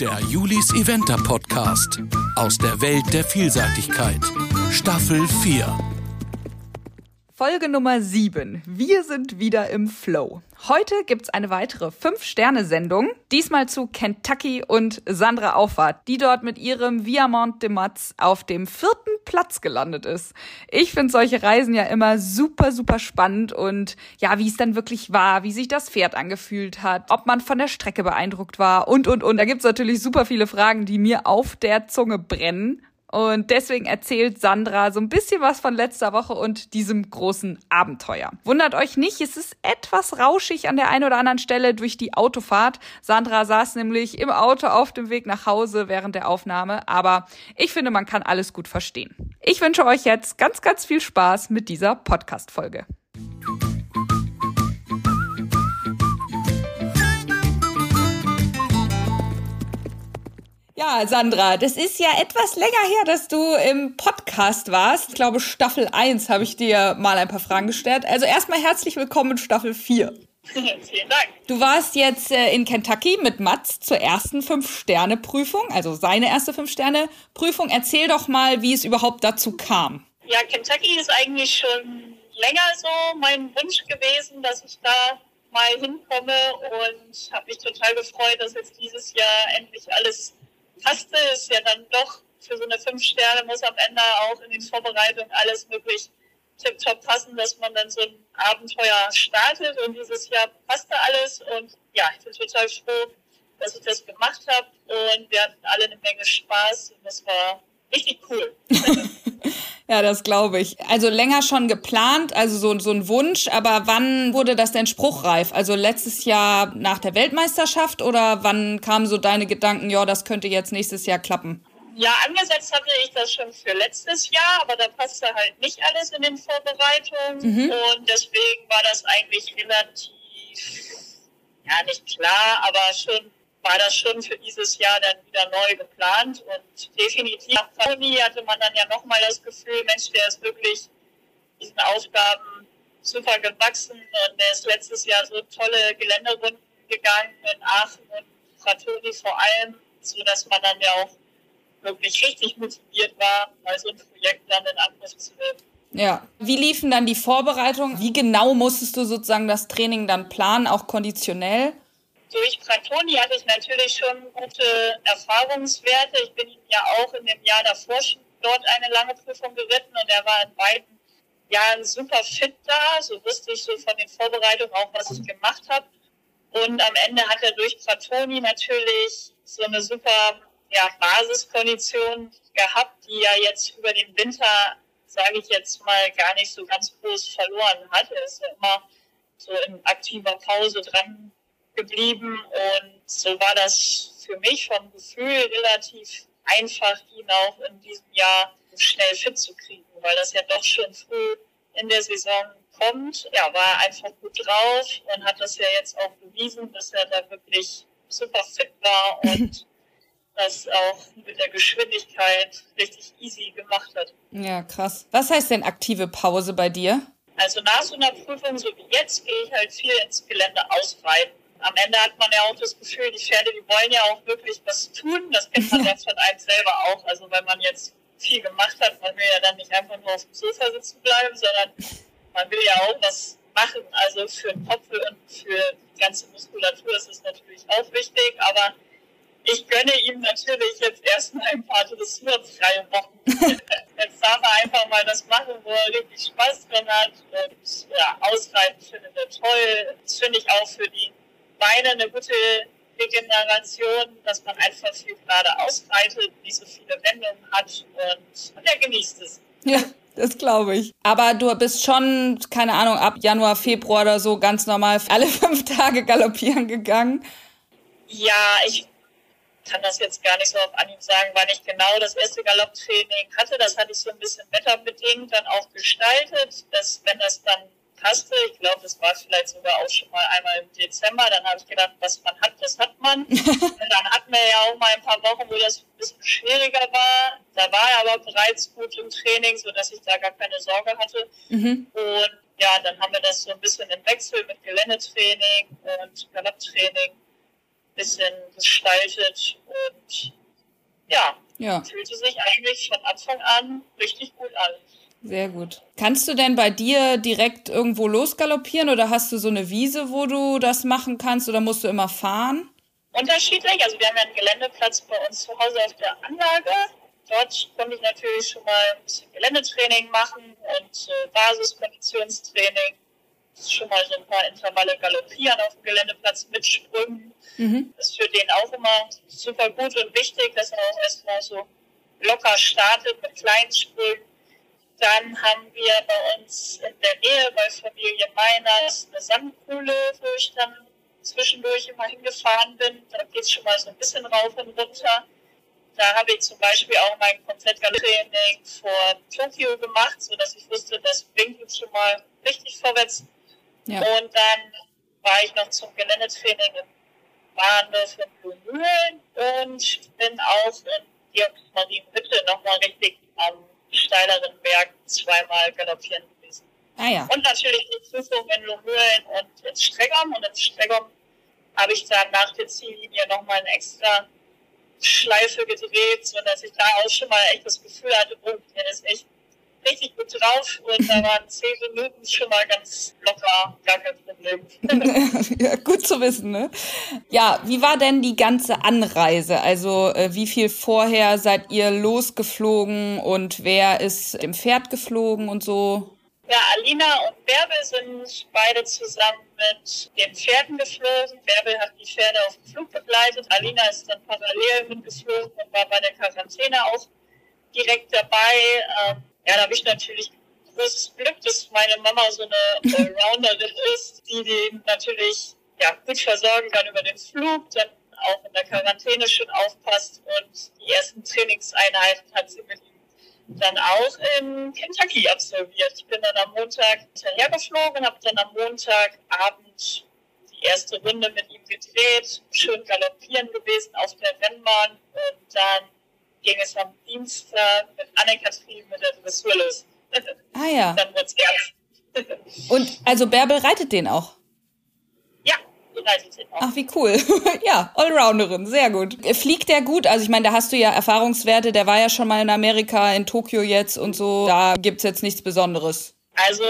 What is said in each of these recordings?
Der Julis Eventer Podcast aus der Welt der Vielseitigkeit. Staffel 4. Folge Nummer 7. Wir sind wieder im Flow. Heute gibt's eine weitere 5-Sterne-Sendung. Diesmal zu Kentucky und Sandra Auffahrt, die dort mit ihrem Viamont de Matz auf dem vierten Platz gelandet ist. Ich finde solche Reisen ja immer super, super spannend und ja, wie es dann wirklich war, wie sich das Pferd angefühlt hat, ob man von der Strecke beeindruckt war und, und, und. Da gibt's natürlich super viele Fragen, die mir auf der Zunge brennen. Und deswegen erzählt Sandra so ein bisschen was von letzter Woche und diesem großen Abenteuer. Wundert euch nicht, es ist etwas rauschig an der einen oder anderen Stelle durch die Autofahrt. Sandra saß nämlich im Auto auf dem Weg nach Hause während der Aufnahme, aber ich finde, man kann alles gut verstehen. Ich wünsche euch jetzt ganz, ganz viel Spaß mit dieser Podcast-Folge. Ja, Sandra, das ist ja etwas länger her, dass du im Podcast warst. Ich glaube, Staffel 1 habe ich dir mal ein paar Fragen gestellt. Also erstmal herzlich willkommen in Staffel 4. Vielen Dank. Du warst jetzt äh, in Kentucky mit Mats zur ersten Fünf-Sterne-Prüfung, also seine erste Fünf-Sterne-Prüfung. Erzähl doch mal, wie es überhaupt dazu kam. Ja, Kentucky ist eigentlich schon länger so mein Wunsch gewesen, dass ich da mal hinkomme und habe mich total gefreut, dass jetzt dieses Jahr endlich alles passte. Ist ja dann doch für so eine fünf Sterne muss am Ende auch in den Vorbereitungen alles wirklich tipptopp passen, dass man dann so ein Abenteuer startet. Und dieses Jahr passte alles. Und ja, ich bin total froh, dass ich das gemacht habe. Und wir hatten alle eine Menge Spaß. Und das war richtig cool. ja, das glaube ich. Also länger schon geplant, also so, so ein Wunsch, aber wann wurde das denn spruchreif? Also letztes Jahr nach der Weltmeisterschaft oder wann kamen so deine Gedanken, ja, das könnte jetzt nächstes Jahr klappen? Ja, angesetzt hatte ich das schon für letztes Jahr, aber da passte halt nicht alles in den Vorbereitungen mhm. und deswegen war das eigentlich relativ, ja, nicht klar, aber schon war das schon für dieses Jahr dann wieder neu geplant und definitiv nach Pauli hatte man dann ja nochmal das Gefühl, Mensch, der ist wirklich diesen Aufgaben super gewachsen und der ist letztes Jahr so tolle Geländerunden gegangen in Aachen und Fratoni vor allem, so dass man dann ja auch wirklich richtig motiviert war, mal so ein Projekt dann in Angriff zu nehmen. Ja. Wie liefen dann die Vorbereitungen? Wie genau musstest du sozusagen das Training dann planen, auch konditionell? Durch Pratoni hatte ich natürlich schon gute Erfahrungswerte. Ich bin ja auch in dem Jahr davor schon dort eine lange Prüfung geritten und er war in beiden Jahren super fit da. So wusste ich so von den Vorbereitungen auch, was ich gemacht habe. Und am Ende hat er durch Pratoni natürlich so eine super ja, Basiskondition gehabt, die er jetzt über den Winter, sage ich jetzt mal, gar nicht so ganz groß verloren hat. Er ist ja immer so in aktiver Pause dran geblieben und so war das für mich vom Gefühl relativ einfach, ihn auch in diesem Jahr schnell fit zu kriegen, weil das ja doch schon früh in der Saison kommt. Ja, war einfach gut drauf und hat das ja jetzt auch bewiesen, dass er da wirklich super fit war und das auch mit der Geschwindigkeit richtig easy gemacht hat. Ja, krass. Was heißt denn aktive Pause bei dir? Also nach so einer Prüfung, so wie jetzt, gehe ich halt viel ins Gelände ausreiten am Ende hat man ja auch das Gefühl, die Pferde, die wollen ja auch wirklich was tun. Das kennt man ja von einem selber auch. Also wenn man jetzt viel gemacht hat, man will ja dann nicht einfach nur auf dem Sofa sitzen bleiben, sondern man will ja auch was machen. Also für den Kopf und für die ganze Muskulatur ist es natürlich auch wichtig. Aber ich gönne ihm natürlich jetzt erstmal ein paar dressurfreie Wochen. jetzt darf er einfach mal das machen, wo er wirklich Spaß dran hat. Und ja, ausreiten findet er toll. Das finde ich auch für die beide eine gute Regeneration, dass man einfach viel gerade ausreitet, nicht so viele Wendungen hat und, und er genießt es. Ja. Das glaube ich. Aber du bist schon, keine Ahnung, ab Januar, Februar oder so ganz normal alle fünf Tage galoppieren gegangen. Ja, ich kann das jetzt gar nicht so auf Anhieb sagen, weil ich genau das erste Galopptraining hatte. Das hatte ich so ein bisschen wetterbedingt dann auch gestaltet, dass wenn das dann passte. Ich glaube, das war vielleicht sogar auch schon mal einmal im Dezember. Dann habe ich gedacht, was man hat, das hat man. und dann hatten wir ja auch mal ein paar Wochen, wo das ein bisschen schwieriger war. Da war er aber bereits gut im Training, sodass ich da gar keine Sorge hatte. Mhm. Und ja, dann haben wir das so ein bisschen im Wechsel mit Geländetraining und Galopptraining bisschen gestaltet und ja, ja. fühlte sich eigentlich von Anfang an richtig gut an. Sehr gut. Kannst du denn bei dir direkt irgendwo losgaloppieren oder hast du so eine Wiese, wo du das machen kannst oder musst du immer fahren? Unterschiedlich. Also wir haben ja einen Geländeplatz bei uns zu Hause auf der Anlage. Dort konnte ich natürlich schon mal ein bisschen Geländetraining machen und äh, Basiskonditionstraining. Schon mal so ein paar Intervalle galoppieren auf dem Geländeplatz mit Sprüngen. Mhm. Das ist für den auch immer super gut und wichtig, dass er auch erstmal so locker startet mit kleinen Sprüngen dann haben wir bei uns in der Nähe bei Familie Meiners eine Sandkuhle, wo ich dann zwischendurch immer hingefahren bin. Da geht es schon mal so ein bisschen rauf und runter. Da habe ich zum Beispiel auch mein Kompletttraining vor Tokio gemacht, sodass ich wusste, das bringt uns schon mal richtig vorwärts. Ja. Und dann war ich noch zum Geländetraining im Bahnhof in Blumühlen und bin auch in Georg Marienhütte nochmal richtig am steileren Berg zweimal galoppieren gewesen. Ah, ja. Und natürlich die Prüfung in Lohmühlen und in Streggom. Und in Streggom habe ich dann nach der Ziellinie nochmal eine extra Schleife gedreht, sodass ich da auch schon mal echt das Gefühl hatte, oh, der ist echt richtig gut drauf und da waren zehn Minuten schon mal ganz locker, gar kein Problem. ja, gut zu wissen, ne? Ja, wie war denn die ganze Anreise? Also äh, wie viel vorher seid ihr losgeflogen und wer ist im Pferd geflogen und so? Ja, Alina und Bärbel sind beide zusammen mit den Pferden geflogen. Bärbel hat die Pferde auf dem Flug begleitet. Alina ist dann parallel mitgeflogen und war bei der Quarantäne auch direkt dabei. Ähm, ja, da habe ich natürlich großes Glück, dass meine Mama so eine Allrounderin ist, die den natürlich ja, gut versorgen kann über den Flug, dann auch in der Quarantäne schon aufpasst und die ersten Trainingseinheiten hat sie mit ihm dann auch in Kentucky absolviert. Ich bin dann am Montag hinterhergeflogen, habe dann am Montagabend die erste Runde mit ihm gedreht, schön galoppieren gewesen auf der Rennbahn und dann ging es am Dienstag mit Anne-Kathrin mit der Dressur los. Ah ja. Dann wird's ernst. Und also Bärbel reitet den auch? Ja, reitet den auch. Ach, wie cool. ja, Allrounderin, sehr gut. Fliegt der gut? Also ich meine, da hast du ja Erfahrungswerte, der war ja schon mal in Amerika, in Tokio jetzt und so. Da gibt's jetzt nichts Besonderes. Also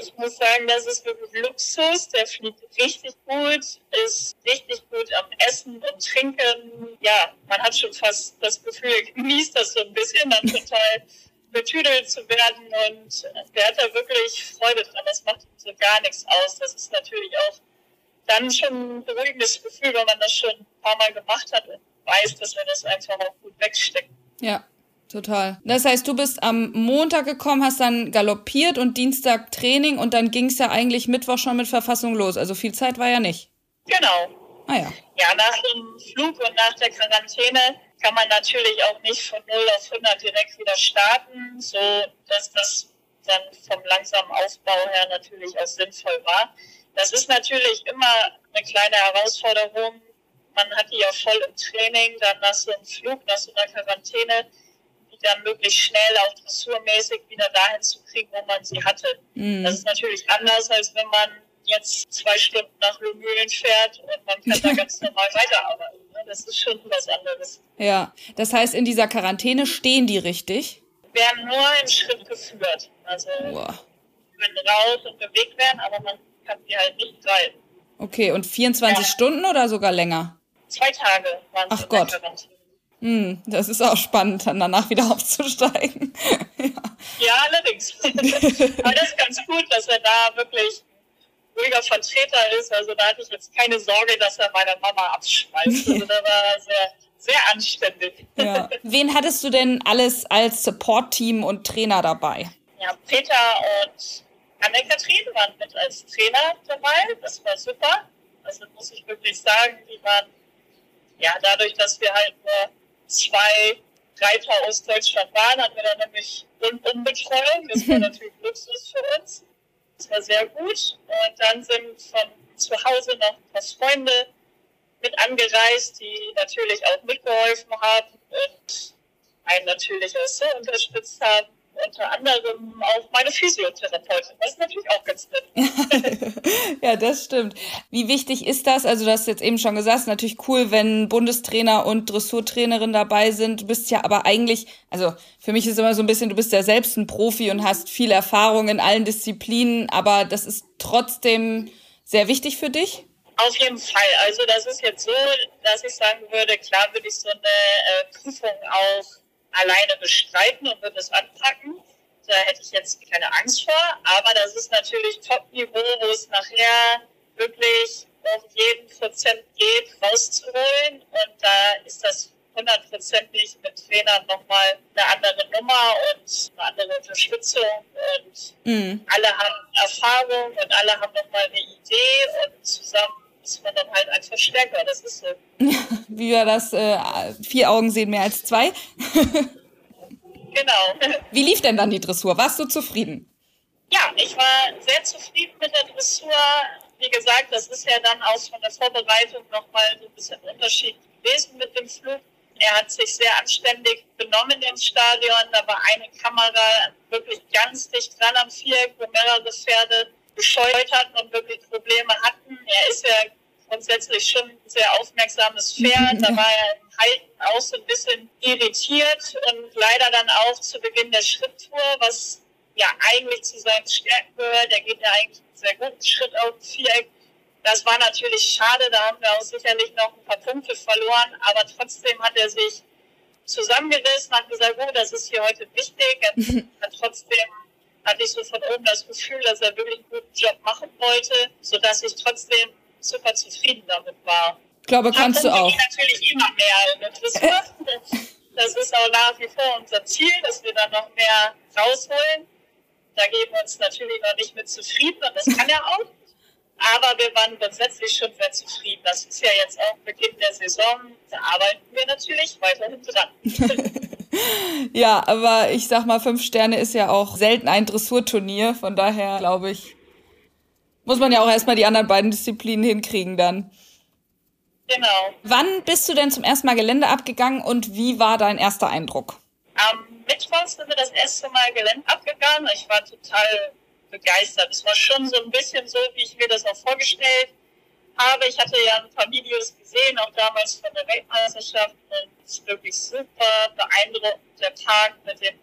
ich muss sagen, das ist wirklich Luxus. Der fliegt richtig gut, ist richtig gut am Essen und Trinken. Ja, man hat schon fast das Gefühl, genießt das so ein bisschen, dann total betüdelt zu werden. Und der hat da wirklich Freude dran. Das macht so gar nichts aus. Das ist natürlich auch dann schon ein beruhigendes Gefühl, wenn man das schon ein paar Mal gemacht hat und weiß, dass wir das einfach auch gut wegstecken. Ja, Total. Das heißt, du bist am Montag gekommen, hast dann galoppiert und Dienstag Training und dann ging es ja eigentlich Mittwoch schon mit Verfassung los. Also viel Zeit war ja nicht. Genau. Ah ja. Ja, nach dem Flug und nach der Quarantäne kann man natürlich auch nicht von 0 auf 100 direkt wieder starten, so dass das dann vom langsamen Aufbau her natürlich auch sinnvoll war. Das ist natürlich immer eine kleine Herausforderung. Man hat die ja voll im Training, dann nach so einem Flug, nach so einer Quarantäne dann möglichst schnell auch dressurmäßig wieder dahin zu kriegen, wo man sie hatte. Mhm. Das ist natürlich anders, als wenn man jetzt zwei Stunden nach Lumülen fährt und man kann da ganz normal weiterarbeiten. Ne? Das ist schon was anderes. Ja, das heißt, in dieser Quarantäne stehen die richtig? Werden nur im Schritt geführt. Also Boah. können raus und bewegt werden, aber man kann sie halt nicht reiten. Okay, und 24 ja. Stunden oder sogar länger? Zwei Tage waren Ach Gott. Quarantäne. Hm, das ist auch spannend, dann danach wieder aufzusteigen. ja. ja, allerdings. Aber das ist ganz gut, dass er da wirklich ruhiger Vertreter ist. Also da hatte ich jetzt keine Sorge, dass er meine Mama abschmeißt. Also da war er sehr, sehr anständig. Ja. Wen hattest du denn alles als Support-Team und Trainer dabei? Ja, Peter und Anne-Kathrin waren mit als Trainer dabei. Das war super. Also muss ich wirklich sagen, die waren ja dadurch, dass wir halt nur zwei Reiter aus Deutschland waren, hatten wir dann nämlich Rundumbetreuung. Das war natürlich Luxus für uns. Das war sehr gut. Und dann sind von zu Hause noch ein paar Freunde mit angereist, die natürlich auch mitgeholfen haben und einen natürlich auch so unterstützt haben. Unter anderem auch meine Physiotherapeutin. Das ist natürlich auch ganz nett. ja, das stimmt. Wie wichtig ist das? Also, du hast jetzt eben schon gesagt, es ist natürlich cool, wenn Bundestrainer und Dressurtrainerin dabei sind. Du bist ja aber eigentlich, also für mich ist immer so ein bisschen, du bist ja selbst ein Profi und hast viel Erfahrung in allen Disziplinen, aber das ist trotzdem sehr wichtig für dich? Auf jeden Fall. Also das ist jetzt so, dass ich sagen würde, klar würde ich so eine äh, Prüfung auch alleine bestreiten und würde es anpacken. Da hätte ich jetzt keine Angst vor. Aber das ist natürlich Top-Niveau, wo es nachher wirklich um jeden Prozent geht, rauszuholen. Und da ist das hundertprozentig mit Trainern nochmal eine andere Nummer und eine andere Unterstützung. Und mhm. alle haben Erfahrung und alle haben nochmal eine Idee und zusammen ist man dann halt ein Verstärker. Das ist so. Wie war das? Äh, vier Augen sehen mehr als zwei. genau. Wie lief denn dann die Dressur? Warst du zufrieden? Ja, ich war sehr zufrieden mit der Dressur. Wie gesagt, das ist ja dann auch von der Vorbereitung nochmal so ein bisschen Unterschied gewesen mit dem Flug. Er hat sich sehr anständig benommen im Stadion. Da war eine Kamera wirklich ganz dicht dran am Viereck, wo mehrere Pferde gescheut hatten und wirklich Probleme hatten. Er ist ja grundsätzlich schon ein sehr aufmerksames Pferd. Da war er im Halten auch so ein bisschen irritiert und leider dann auch zu Beginn der Schritttour, was ja eigentlich zu seinen Stärken gehört. Er geht ja eigentlich einen sehr guten Schritt auf dem Viereck. Das war natürlich schade, da haben wir auch sicherlich noch ein paar Punkte verloren, aber trotzdem hat er sich zusammengerissen, hat gesagt, oh, das ist hier heute wichtig. Er hat trotzdem hatte ich so von oben das Gefühl, dass er wirklich einen guten Job machen wollte, sodass ich trotzdem super zufrieden damit war. Ich glaube, kannst du auch. natürlich immer mehr Das ist auch nach wie vor unser Ziel, dass wir dann noch mehr rausholen. Da geben wir uns natürlich noch nicht mit zufrieden und das kann er auch. Aber wir waren grundsätzlich schon sehr zufrieden. Das ist ja jetzt auch Beginn der Saison. Da arbeiten wir natürlich weiterhin dran. ja, aber ich sag mal, fünf Sterne ist ja auch selten ein Dressurturnier. Von daher glaube ich, muss man ja auch erstmal die anderen beiden Disziplinen hinkriegen dann. Genau. Wann bist du denn zum ersten Mal Gelände abgegangen und wie war dein erster Eindruck? Am Mittwoch sind wir das erste Mal Gelände abgegangen. Ich war total begeistert. Es war schon so ein bisschen so, wie ich mir das auch vorgestellt habe. Ich hatte ja ein paar Videos gesehen, auch damals von der Weltmeisterschaft. Und es ist wirklich super beeindruckend, der Tag mit den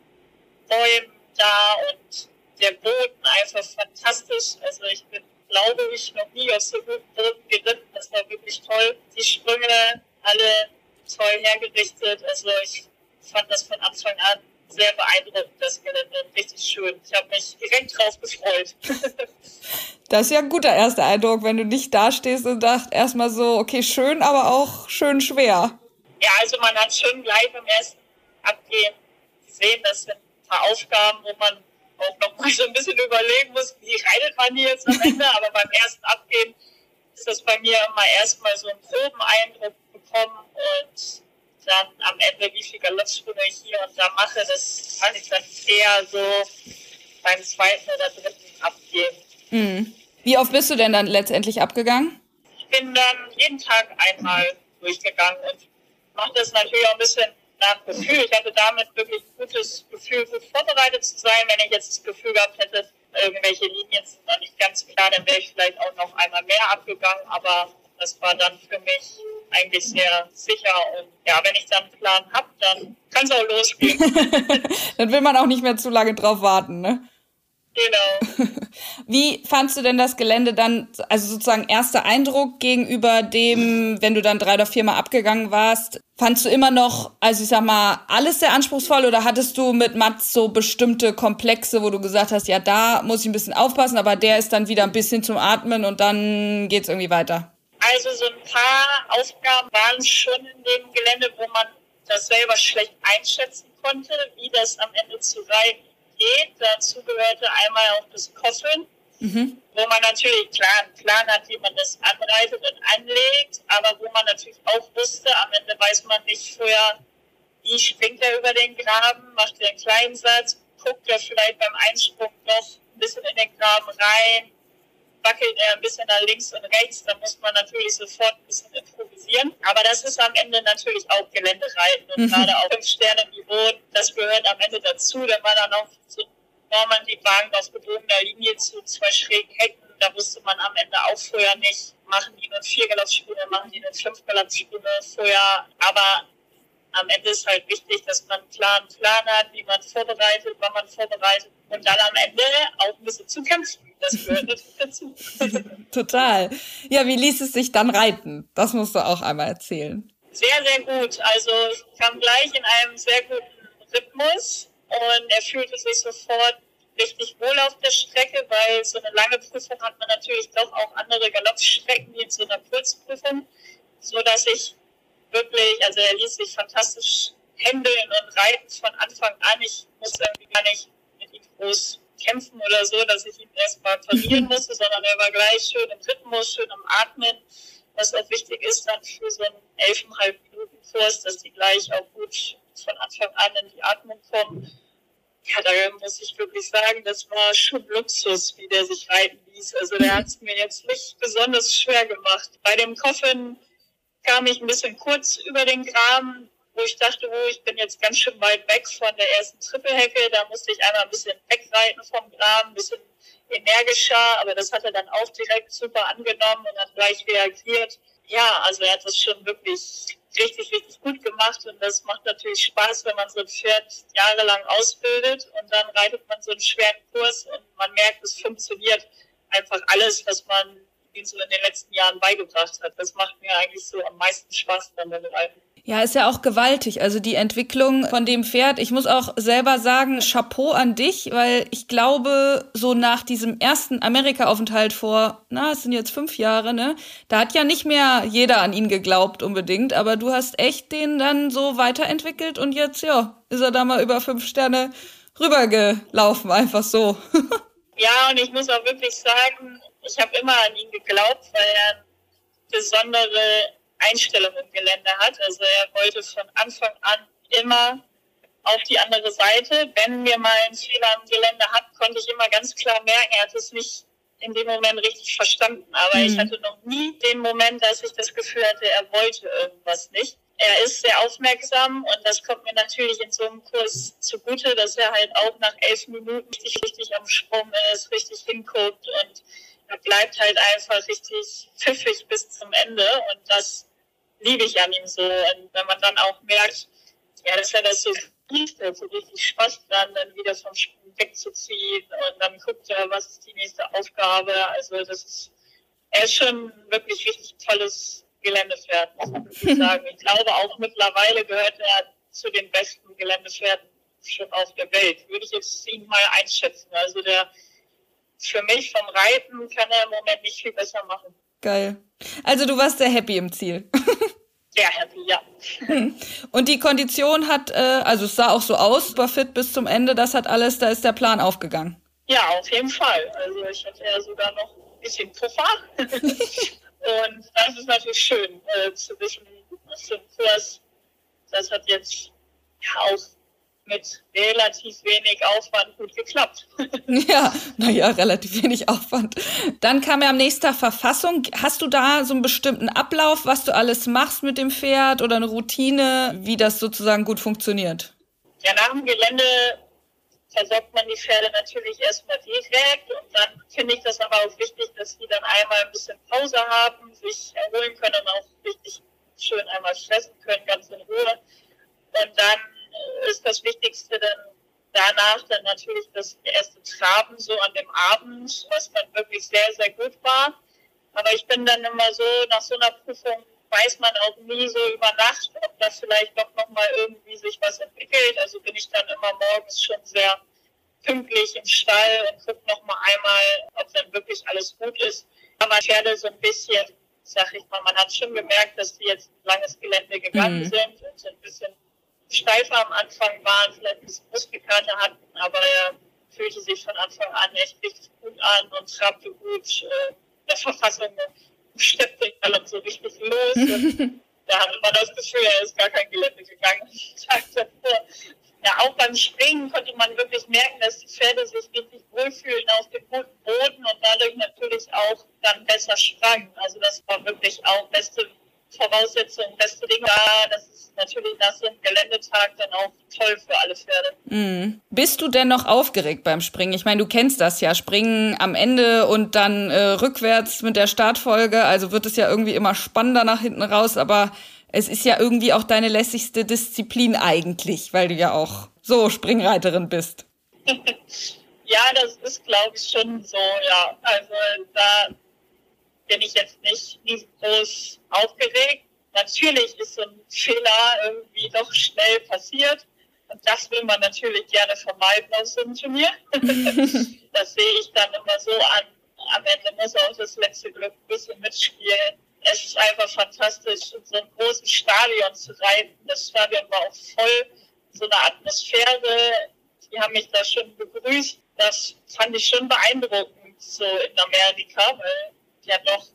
Bäumen da und der Boden einfach fantastisch. Also ich bin, glaube ich, noch nie auf so guten Boden geritten. Das war wirklich toll. Die Sprünge alle toll hergerichtet. Also ich fand das von Anfang an sehr beeindruckend, das Gelände. Richtig schön. Ich habe mich direkt drauf gefreut. das ist ja ein guter erster Eindruck, wenn du nicht dastehst und dacht erstmal so, okay, schön, aber auch schön schwer. Ja, also man hat schon gleich beim ersten Abgehen gesehen, das sind ein paar Aufgaben, wo man auch noch mal so ein bisschen überlegen muss, wie reitet man hier jetzt am Ende, aber beim ersten Abgehen ist das bei mir immer erstmal so einen groben Eindruck bekommen und dann am Ende, wie viele Galoppsprünge ich hier und da mache, das kann ich dann eher so beim zweiten oder dritten abgeben. Mhm. Wie oft bist du denn dann letztendlich abgegangen? Ich bin dann jeden Tag einmal durchgegangen und mache das natürlich auch ein bisschen nach Gefühl. Ich hatte damit wirklich ein gutes Gefühl, gut vorbereitet zu sein. Wenn ich jetzt das Gefühl gehabt hätte, irgendwelche Linien sind noch nicht ganz klar, dann wäre ich vielleicht auch noch einmal mehr abgegangen. Aber das war dann für mich eigentlich sehr sicher. Und ja, wenn ich dann einen Plan habe, dann kann es auch losgehen. dann will man auch nicht mehr zu lange drauf warten, ne? Genau. Wie fandst du denn das Gelände dann, also sozusagen erster Eindruck gegenüber dem, wenn du dann drei oder viermal abgegangen warst? Fandst du immer noch, also ich sag mal, alles sehr anspruchsvoll oder hattest du mit Mats so bestimmte Komplexe, wo du gesagt hast, ja, da muss ich ein bisschen aufpassen, aber der ist dann wieder ein bisschen zum Atmen und dann geht's irgendwie weiter? Also so ein paar Aufgaben waren schon in dem Gelände, wo man das selber schlecht einschätzen konnte, wie das am Ende zu reiten geht. Dazu gehörte einmal auch das Koffeln, mhm. wo man natürlich klar einen Plan hat, wie man das anreitet und anlegt, aber wo man natürlich auch wusste, am Ende weiß man nicht vorher, wie springt er über den Graben, macht er einen kleinen Satz, guckt er vielleicht beim Einsprung noch ein bisschen in den Graben rein, wackelt er ein bisschen nach links und rechts, dann muss man natürlich sofort ein bisschen improvisieren. Aber das ist am Ende natürlich auch Geländereiten und mhm. gerade auf fünf Sterne Niveau, das gehört am Ende dazu. Dann war dann noch so Normandy-Wagen auf gebogener Linie zu zwei schrägen Hecken. Da wusste man am Ende auch vorher nicht, machen die nur vier Galoppsprünge, machen die nur fünf Galoppsprünge vorher. Aber am Ende ist halt wichtig, dass man einen klaren Plan hat, wie man vorbereitet, wann man vorbereitet und dann am Ende auch ein bisschen zu kämpfen. Das gehört natürlich dazu. Total. Ja, wie ließ es sich dann reiten? Das musst du auch einmal erzählen. Sehr, sehr gut. Also ich kam gleich in einem sehr guten Rhythmus und er fühlte sich sofort richtig wohl auf der Strecke, weil so eine lange Prüfung hat man natürlich doch auch andere Galoppstrecken wie in so einer Kurzprüfung, so dass ich wirklich, also er ließ sich fantastisch händeln und reiten von Anfang an. Ich musste irgendwie gar nicht mit ihm groß kämpfen oder so, dass ich ihn erstmal parieren musste, sondern er war gleich schön im Rhythmus, schön am Atmen. Was auch wichtig ist dann für so einen elfeinhalb Minuten Kurs, dass die gleich auch gut von Anfang an in die Atmung kommen. Ja, da muss ich wirklich sagen, das war schon Luxus, wie der sich reiten ließ. Also der hat es mir jetzt nicht besonders schwer gemacht. Bei dem Koffen kam ich ein bisschen kurz über den Graben, wo ich dachte, oh, ich bin jetzt ganz schön weit weg von der ersten Trippelhecke. Da musste ich einmal ein bisschen wegreiten vom Graben, ein bisschen energischer, aber das hat er dann auch direkt super angenommen und hat gleich reagiert. Ja, also er hat das schon wirklich richtig, richtig gut gemacht und das macht natürlich Spaß, wenn man so ein Pferd jahrelang ausbildet und dann reitet man so einen schweren Kurs und man merkt, es funktioniert einfach alles, was man ihm so in den letzten Jahren beigebracht hat. Das macht mir eigentlich so am meisten Spaß dann beim Reiten. Ja, ist ja auch gewaltig. Also die Entwicklung von dem Pferd. Ich muss auch selber sagen, Chapeau an dich, weil ich glaube, so nach diesem ersten Amerika-Aufenthalt vor, na, es sind jetzt fünf Jahre, ne? Da hat ja nicht mehr jeder an ihn geglaubt unbedingt, aber du hast echt den dann so weiterentwickelt und jetzt, ja, ist er da mal über fünf Sterne rübergelaufen, einfach so. ja, und ich muss auch wirklich sagen, ich habe immer an ihn geglaubt, weil er besondere Einstellung im Gelände hat. Also er wollte von Anfang an immer auf die andere Seite. Wenn wir mal einen Fehler im Gelände hatten, konnte ich immer ganz klar merken, er hat es nicht in dem Moment richtig verstanden. Aber mhm. ich hatte noch nie den Moment, dass ich das Gefühl hatte, er wollte irgendwas nicht. Er ist sehr aufmerksam und das kommt mir natürlich in so einem Kurs zugute, dass er halt auch nach elf Minuten richtig, richtig am Sprung ist, richtig hinguckt und er bleibt halt einfach richtig pfiffig bis zum Ende und das liebe ich an ihm so. Und wenn man dann auch merkt, ja, dass er das so liest, so richtig Spaß dran, dann wieder vom Sprung wegzuziehen und dann guckt er, was ist die nächste Aufgabe. Also das ist, er ist schon wirklich richtig tolles Geländepferd, muss man wirklich sagen. Ich glaube auch mittlerweile gehört er zu den besten Geländepferden schon auf der Welt. Würde ich jetzt ihn mal einschätzen. Also der, für mich vom Reiten kann er im Moment nicht viel besser machen. Geil. Also du warst sehr happy im Ziel. Sehr happy, ja. Und die Kondition hat, äh, also es sah auch so aus, war fit bis zum Ende, das hat alles, da ist der Plan aufgegangen. Ja, auf jeden Fall. Also ich hatte ja sogar noch ein bisschen Puffer. Und das ist natürlich schön äh, zu wissen, was für ein Kurs, das hat jetzt ja auch mit relativ wenig Aufwand gut geklappt. ja, naja, relativ wenig Aufwand. Dann kam er am nächsten Tag Verfassung. Hast du da so einen bestimmten Ablauf, was du alles machst mit dem Pferd oder eine Routine, wie das sozusagen gut funktioniert? Ja, nach dem Gelände versorgt man die Pferde natürlich erstmal direkt und dann finde ich das aber auch wichtig, dass die dann einmal ein bisschen Pause haben, sich erholen können und auch richtig schön einmal stressen können, ganz in Ruhe. Und dann ist das Wichtigste dann danach dann natürlich das erste Traben so an dem Abend, was dann wirklich sehr, sehr gut war. Aber ich bin dann immer so, nach so einer Prüfung weiß man auch nie so über Nacht, ob da vielleicht doch nochmal irgendwie sich was entwickelt. Also bin ich dann immer morgens schon sehr pünktlich im Stall und gucke nochmal einmal, ob dann wirklich alles gut ist. Aber Pferde so ein bisschen, sag ich mal, man hat schon gemerkt, dass die jetzt ein langes Gelände gegangen mhm. sind und so ein bisschen steifer am Anfang waren, vielleicht ein bisschen Muskelkater hatten, aber er fühlte sich von Anfang an echt richtig gut an und trabte gut äh, der Verfassung steppte den Galopp so richtig los. Da hatte man das Gefühl, er ist gar kein Gelände gegangen. Ja, auch beim Springen konnte man wirklich merken, dass die Pferde sich richtig wohlfühlen auf dem guten Boden und dadurch natürlich auch dann besser sprangen. Also das war wirklich auch beste Voraussetzung, beste Dinge Ja, Das ist natürlich das sind, Geländetag dann auch toll für alle Pferde. Mhm. Bist du denn noch aufgeregt beim Springen? Ich meine, du kennst das ja, Springen am Ende und dann äh, rückwärts mit der Startfolge, also wird es ja irgendwie immer spannender nach hinten raus, aber es ist ja irgendwie auch deine lässigste Disziplin eigentlich, weil du ja auch so Springreiterin bist. ja, das ist, glaube ich, schon so, ja. Also da bin ich jetzt nicht groß aufgeregt. Natürlich ist so ein Fehler irgendwie doch schnell passiert. Und das will man natürlich gerne vermeiden aus so einem Turnier. das sehe ich dann immer so an. Am Ende muss auch das letzte Glück ein bisschen mitspielen. Es ist einfach fantastisch, in so einem großen Stadion zu reiten. Das Stadion war auch voll, so eine Atmosphäre. Die haben mich da schon begrüßt. Das fand ich schon beeindruckend, so in Amerika, weil ja doch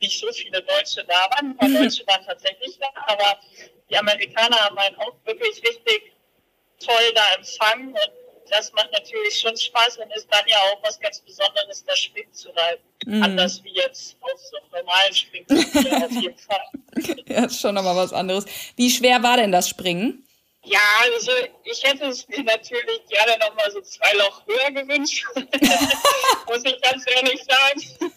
nicht so viele Deutsche da waren. Ein paar Deutsche waren tatsächlich da, aber die Amerikaner haben einen auch wirklich richtig toll da empfangen und das macht natürlich schon Spaß und ist dann ja auch was ganz Besonderes, das Springen zu reiten. Mhm. Anders wie jetzt auf so einem normalen Springen auf jeden Fall. ja, ist schon nochmal was anderes. Wie schwer war denn das Springen? Ja, also ich hätte es mir natürlich gerne nochmal so zwei Loch höher gewünscht, muss ich ganz ehrlich sagen.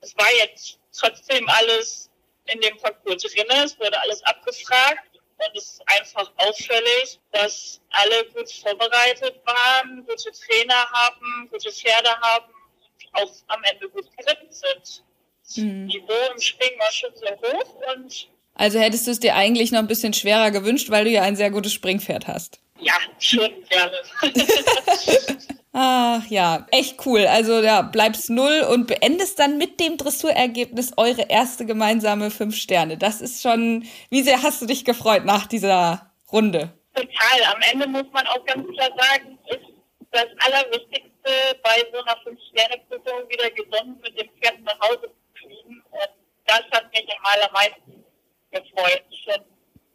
Es war jetzt trotzdem alles in dem Parcours drin, es wurde alles abgefragt und es ist einfach auffällig, dass alle gut vorbereitet waren, gute Trainer haben, gute Pferde haben und auch am Ende gut geritten sind. Das mhm. Niveau im Springen war schon sehr hoch und also hättest du es dir eigentlich noch ein bisschen schwerer gewünscht, weil du ja ein sehr gutes Springpferd hast. Ja, schon gerne. Ach ja, echt cool. Also ja, bleibst null und beendest dann mit dem Dressurergebnis eure erste gemeinsame fünf Sterne. Das ist schon, wie sehr hast du dich gefreut nach dieser Runde? Total. Am Ende muss man auch ganz klar sagen, ist das Allerwichtigste bei so einer Fünf-Sterne-Prüfung wieder gesund mit dem Pferd nach Hause zu fliegen. Und das hat mich am allermeisten gefreut. Schon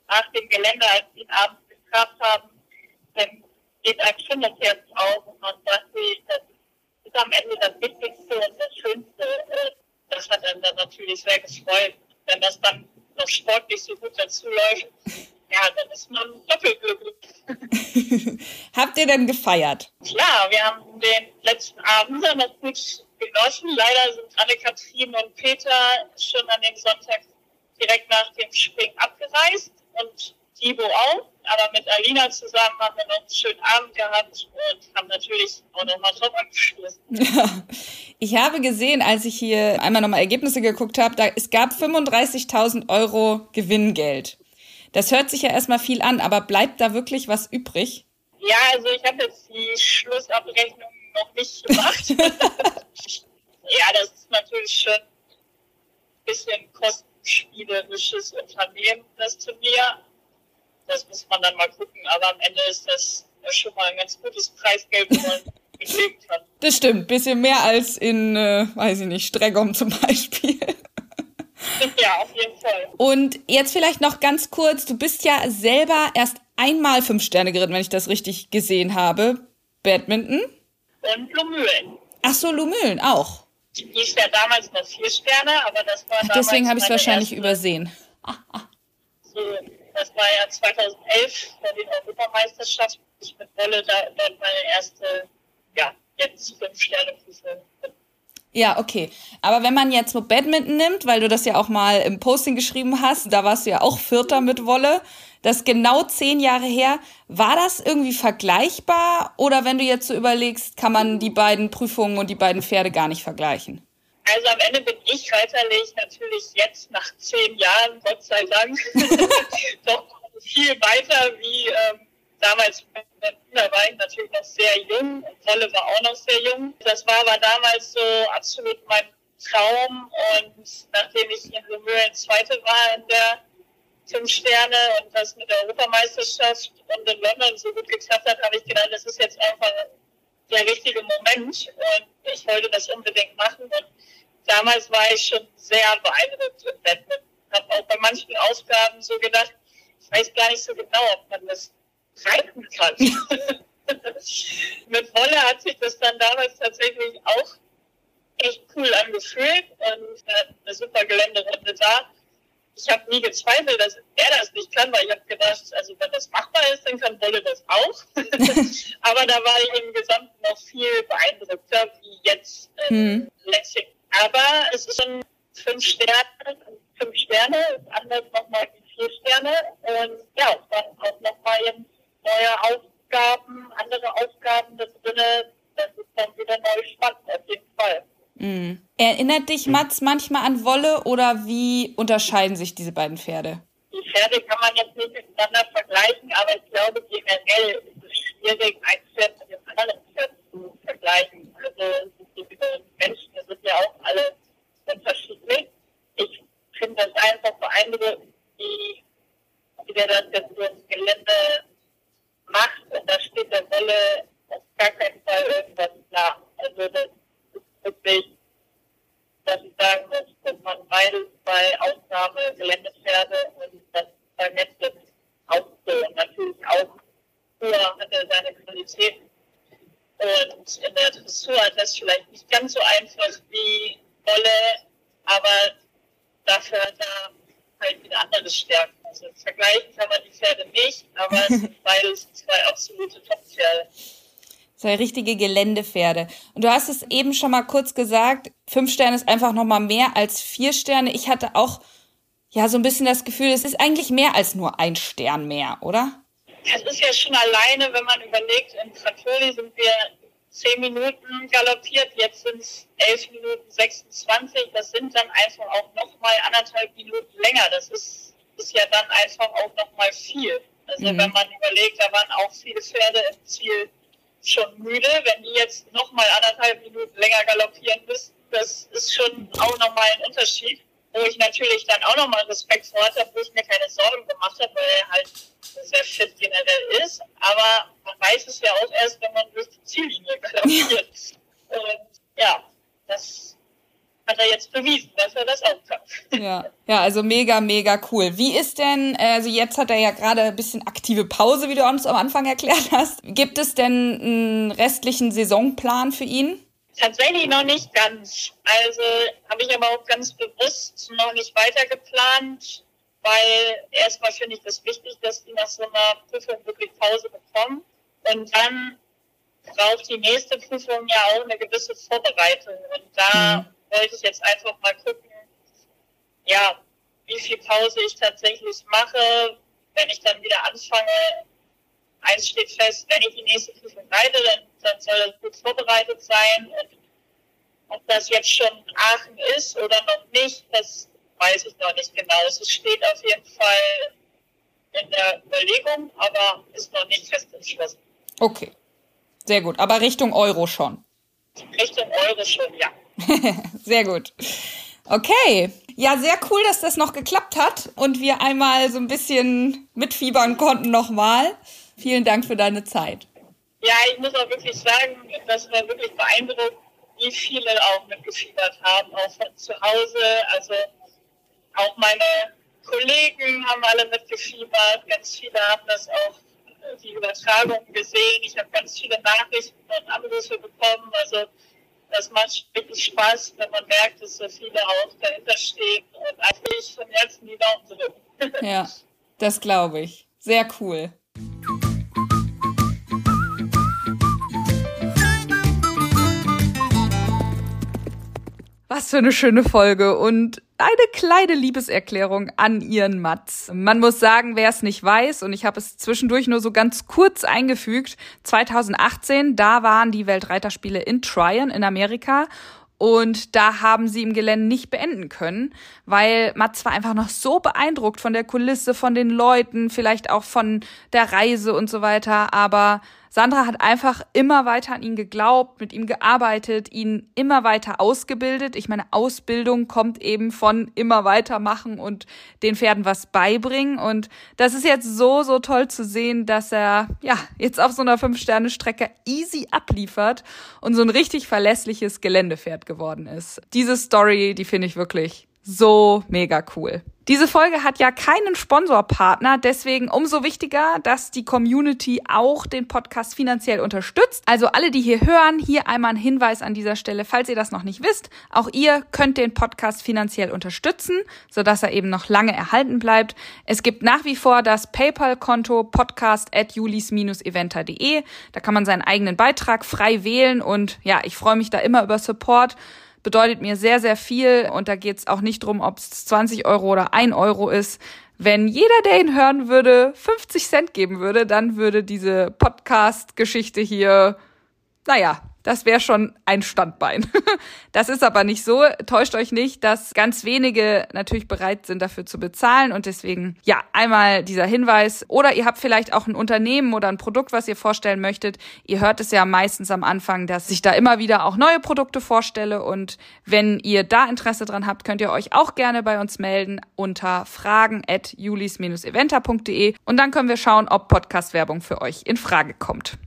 nach dem Gelände, als wir ihn abends gekraft haben, dann geht ein schon das Herz auf und man sagt, das ist am Ende das Wichtigste und das Schönste. Äh, das hat einen dann natürlich sehr gefreut. Wenn das dann noch sportlich so gut dazu läuft, ja, dann ist man doppelt glücklich. Habt ihr denn gefeiert? Ja, wir haben den letzten Abend noch gut genossen. Leider sind Anne-Kathrin und Peter schon an dem Sonntag direkt nach dem Springen abgereist und Thibaut auch. Aber mit Alina zusammen haben wir noch einen schönen Abend gehabt und haben natürlich auch nochmal drauf. Ja. Ich habe gesehen, als ich hier einmal nochmal Ergebnisse geguckt habe, da, es gab 35.000 Euro Gewinngeld. Das hört sich ja erstmal viel an, aber bleibt da wirklich was übrig? Ja, also ich habe jetzt die Schlussabrechnung noch nicht gemacht. ja, das ist natürlich schon ein bisschen kosten spielerisches Unternehmen, das Turnier. Das muss man dann mal gucken, aber am Ende ist das schon mal ein ganz gutes Preisgeld, wo man mitleben kann. Das stimmt, bisschen mehr als in, äh, weiß ich nicht, Stregom zum Beispiel. Ja, auf jeden Fall. Und jetzt vielleicht noch ganz kurz, du bist ja selber erst einmal fünf Sterne geritten, wenn ich das richtig gesehen habe. Badminton? Und Lumülen. Ach so, Lumülen auch hieß ja damals noch vier Sterne, aber das war Ach, Deswegen habe ich es wahrscheinlich erste, übersehen. So, das war ja 2011 bei den Europameisterschaften. Ich mit Wolle da, dort meine erste, ja, jetzt fünf Sterne Prüfung. Ja, okay. Aber wenn man jetzt nur Badminton nimmt, weil du das ja auch mal im Posting geschrieben hast, da warst du ja auch Vierter mit Wolle, das ist genau zehn Jahre her. War das irgendwie vergleichbar? Oder wenn du jetzt so überlegst, kann man die beiden Prüfungen und die beiden Pferde gar nicht vergleichen? Also am Ende bin ich reiterlich natürlich jetzt nach zehn Jahren, Gott sei Dank, doch viel weiter wie ähm, damals. Da war ich natürlich noch sehr jung. Wolle war auch noch sehr jung. Das war aber damals so absolut mein Traum. Und nachdem ich in Lumüren Zweite war in der fünf Sterne und das mit der Europameisterschaft und in London so gut geklappt hat, habe ich gedacht, das ist jetzt einfach der richtige Moment und ich wollte das unbedingt machen. Und damals war ich schon sehr beeindruckt Badminton. Habe auch bei manchen Aufgaben so gedacht, ich weiß gar nicht so genau, ob man das reiten kann. Mit Wolle hat sich das dann damals tatsächlich auch echt cool angefühlt und eine super Geländerunde da ich habe nie gezweifelt, dass er das nicht kann, weil ich habe gedacht, also wenn das machbar ist, dann kann Wolle das auch. Aber da war ich im Gesamten noch viel beeindruckter wie jetzt äh, hm. Lessing. Aber es ist schon fünf Sterne, fünf Sterne, anders nochmal wie vier Sterne. Und ja, dann auch nochmal neue Aufgaben, andere Aufgaben da drin. Das ist dann wieder neu spannend, auf jeden Fall. Mhm. Erinnert dich Mats manchmal an Wolle oder wie unterscheiden sich diese beiden Pferde? Die Pferde kann man jetzt nicht miteinander vergleichen, aber ich glaube generell ist es schwierig, ein Pferd mit dem anderen Pferd zu vergleichen. Also die Menschen sind ja auch alle unterschiedlich. Ich finde das einfach beeindruckend, wie, wie der das jetzt so ins Gelände macht und da steht der Wolle auf gar keinen Fall irgendwas klar. Also das wirklich, dass ich sagen muss, dass man beide bei Ausnahme Geländepferde und das vernetzte auch so. Und natürlich auch früher hat er seine Qualitäten. Und in der Dressur hat das vielleicht nicht ganz so einfach wie Wolle, aber dafür hat er halt wieder andere Stärken. Also vergleichen kann man die Pferde nicht, aber es sind beides zwei absolute Top-Pferde. Zwei richtige Geländepferde. Und du hast es eben schon mal kurz gesagt, fünf Sterne ist einfach noch mal mehr als vier Sterne. Ich hatte auch ja so ein bisschen das Gefühl, es ist eigentlich mehr als nur ein Stern mehr, oder? Es ist ja schon alleine, wenn man überlegt, in Trattori sind wir zehn Minuten galoppiert, jetzt sind es elf Minuten 26. Das sind dann einfach auch noch mal anderthalb Minuten länger. Das ist, ist ja dann einfach auch noch mal viel. Also mhm. wenn man überlegt, da waren auch viele Pferde im Ziel schon müde. Wenn die jetzt nochmal anderthalb Minuten länger galoppieren müssen, das ist schon auch nochmal ein Unterschied. Wo ich natürlich dann auch nochmal Respekt vor hatte, wo ich mir keine Sorgen gemacht habe, weil er halt sehr fit generell ist. Aber man weiß es ja auch erst, wenn man durch die Ziellinie galoppiert. Und ja, das hat er jetzt bewiesen, dass er das auch kann. Ja, ja, also mega, mega cool. Wie ist denn, also jetzt hat er ja gerade ein bisschen aktive Pause, wie du uns am Anfang erklärt hast. Gibt es denn einen restlichen Saisonplan für ihn? Tatsächlich noch nicht ganz. Also habe ich aber auch ganz bewusst noch nicht weiter geplant, weil erstmal finde ich das wichtig, dass die nach so einer Prüfung wirklich Pause bekommen. Und dann braucht die nächste Prüfung ja auch eine gewisse Vorbereitung. Und da mhm wollte ich jetzt einfach mal gucken, ja, wie viel Pause ich tatsächlich mache, wenn ich dann wieder anfange. Eins steht fest, wenn ich die nächste Prüfung reite, dann, dann soll das gut vorbereitet sein. Und ob das jetzt schon Aachen ist oder noch nicht, das weiß ich noch nicht genau. Es steht auf jeden Fall in der Überlegung, aber ist noch nicht fest entschlossen. Okay, sehr gut. Aber Richtung Euro schon. Richtung Euro schon, ja. sehr gut. Okay. Ja, sehr cool, dass das noch geklappt hat und wir einmal so ein bisschen mitfiebern konnten nochmal. Vielen Dank für deine Zeit. Ja, ich muss auch wirklich sagen, das war wirklich beeindruckend, wie viele auch mitgefiebert haben, auch von zu Hause. Also auch meine Kollegen haben alle mitgefiebert, ganz viele haben das auch die Übertragung gesehen. Ich habe ganz viele Nachrichten und Anrufe bekommen. Also das macht wirklich Spaß, wenn man merkt, dass so viele auch dahinter stehen und eigentlich von Herzen die Daumen drücken. Ja, das glaube ich. Sehr cool. Was für eine schöne Folge und eine kleine Liebeserklärung an ihren Mats. Man muss sagen, wer es nicht weiß, und ich habe es zwischendurch nur so ganz kurz eingefügt, 2018, da waren die Weltreiterspiele in Tryon in Amerika und da haben sie im Gelände nicht beenden können, weil Mats war einfach noch so beeindruckt von der Kulisse, von den Leuten, vielleicht auch von der Reise und so weiter. Aber Sandra hat einfach immer weiter an ihn geglaubt, mit ihm gearbeitet, ihn immer weiter ausgebildet. Ich meine, Ausbildung kommt eben von immer weitermachen und den Pferden was beibringen. Und das ist jetzt so, so toll zu sehen, dass er, ja, jetzt auf so einer Fünf-Sterne-Strecke easy abliefert und so ein richtig verlässliches Geländepferd geworden ist. Diese Story, die finde ich wirklich so mega cool. Diese Folge hat ja keinen Sponsorpartner, deswegen umso wichtiger, dass die Community auch den Podcast finanziell unterstützt. Also alle, die hier hören, hier einmal ein Hinweis an dieser Stelle, falls ihr das noch nicht wisst, auch ihr könnt den Podcast finanziell unterstützen, sodass er eben noch lange erhalten bleibt. Es gibt nach wie vor das PayPal-Konto podcast at julis-eventer.de. Da kann man seinen eigenen Beitrag frei wählen und ja, ich freue mich da immer über Support bedeutet mir sehr, sehr viel. Und da geht es auch nicht drum, ob es 20 Euro oder 1 Euro ist. Wenn jeder, der ihn hören würde, 50 Cent geben würde, dann würde diese Podcast-Geschichte hier, naja, das wäre schon ein Standbein. Das ist aber nicht so. Täuscht euch nicht, dass ganz wenige natürlich bereit sind, dafür zu bezahlen. Und deswegen, ja, einmal dieser Hinweis. Oder ihr habt vielleicht auch ein Unternehmen oder ein Produkt, was ihr vorstellen möchtet. Ihr hört es ja meistens am Anfang, dass ich da immer wieder auch neue Produkte vorstelle. Und wenn ihr da Interesse dran habt, könnt ihr euch auch gerne bei uns melden unter fragen at julis-eventer.de. Und dann können wir schauen, ob Podcast-Werbung für euch in Frage kommt.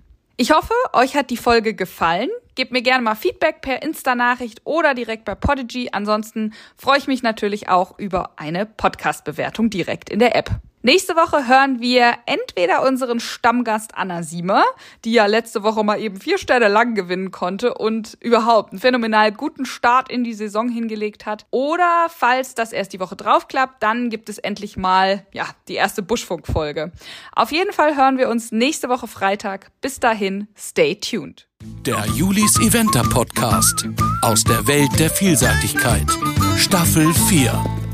Ich hoffe, euch hat die Folge gefallen. Gebt mir gerne mal Feedback per Insta-Nachricht oder direkt bei Podigy. Ansonsten freue ich mich natürlich auch über eine Podcast-Bewertung direkt in der App. Nächste Woche hören wir entweder unseren Stammgast Anna Siemer, die ja letzte Woche mal eben vier Sterne lang gewinnen konnte und überhaupt einen phänomenal guten Start in die Saison hingelegt hat. Oder falls das erst die Woche drauf klappt, dann gibt es endlich mal, ja, die erste Buschfunk-Folge. Auf jeden Fall hören wir uns nächste Woche Freitag. Bis dahin, stay tuned. Der Julis Eventer Podcast aus der Welt der Vielseitigkeit. Staffel 4.